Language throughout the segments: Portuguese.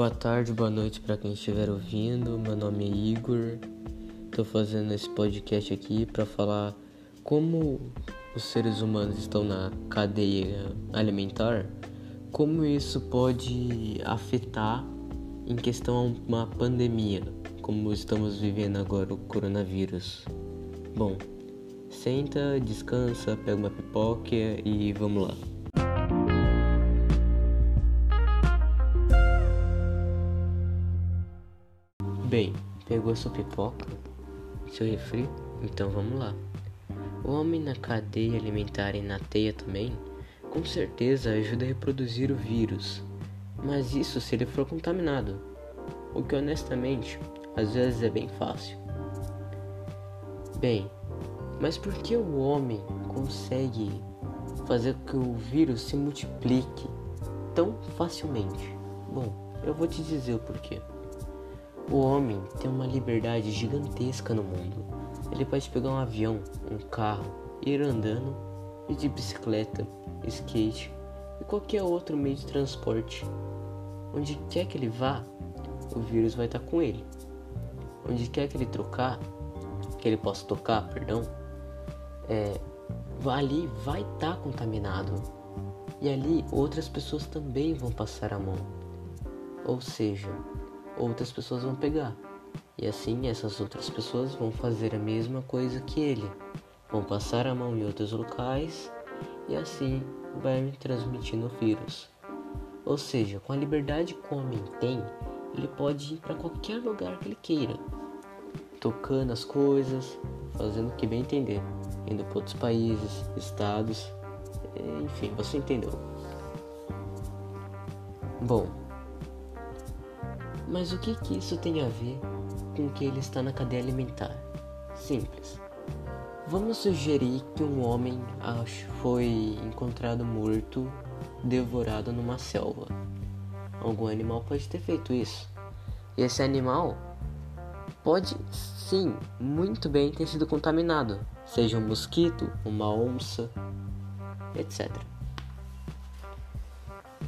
Boa tarde, boa noite para quem estiver ouvindo. Meu nome é Igor. Estou fazendo esse podcast aqui para falar como os seres humanos estão na cadeia alimentar, como isso pode afetar em questão a uma pandemia, como estamos vivendo agora o coronavírus. Bom, senta, descansa, pega uma pipoca e vamos lá. Bem, pegou sua pipoca, seu refri? Então vamos lá. O homem na cadeia alimentar e na teia também, com certeza ajuda a reproduzir o vírus, mas isso se ele for contaminado, o que honestamente às vezes é bem fácil. Bem, mas por que o homem consegue fazer com que o vírus se multiplique tão facilmente? Bom, eu vou te dizer o porquê. O homem tem uma liberdade gigantesca no mundo. Ele pode pegar um avião, um carro, ir andando, ir de bicicleta, skate e qualquer outro meio de transporte. Onde quer que ele vá, o vírus vai estar com ele. Onde quer que ele trocar, que ele possa tocar, perdão, é, ali vai estar contaminado. E ali outras pessoas também vão passar a mão. Ou seja, outras pessoas vão pegar. E assim essas outras pessoas vão fazer a mesma coisa que ele. Vão passar a mão em outros locais e assim vai me transmitindo o vírus. Ou seja, com a liberdade que o homem tem, ele pode ir para qualquer lugar que ele queira, tocando as coisas, fazendo o que bem entender, indo para outros países, estados, enfim, você entendeu. Bom, mas o que, que isso tem a ver com que ele está na cadeia alimentar? Simples. Vamos sugerir que um homem foi encontrado morto, devorado numa selva. Algum animal pode ter feito isso. Esse animal pode sim, muito bem ter sido contaminado, seja um mosquito, uma onça, etc.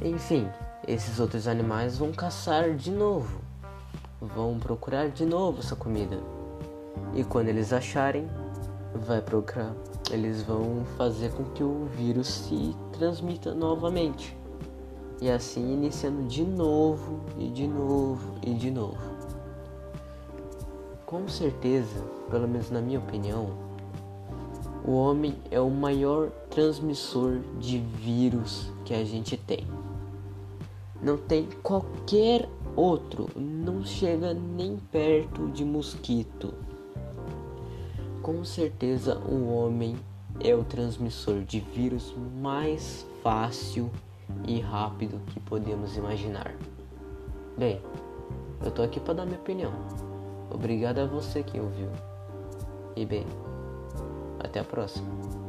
Enfim, esses outros animais vão caçar de novo, vão procurar de novo essa comida. E quando eles acharem, vai procurar, eles vão fazer com que o vírus se transmita novamente. E assim iniciando de novo e de novo e de novo. Com certeza, pelo menos na minha opinião, o homem é o maior transmissor de vírus que a gente tem. Não tem qualquer outro, não chega nem perto de mosquito. Com certeza, o homem é o transmissor de vírus mais fácil e rápido que podemos imaginar. Bem, eu tô aqui para dar minha opinião. Obrigado a você que ouviu. E bem, até a próxima.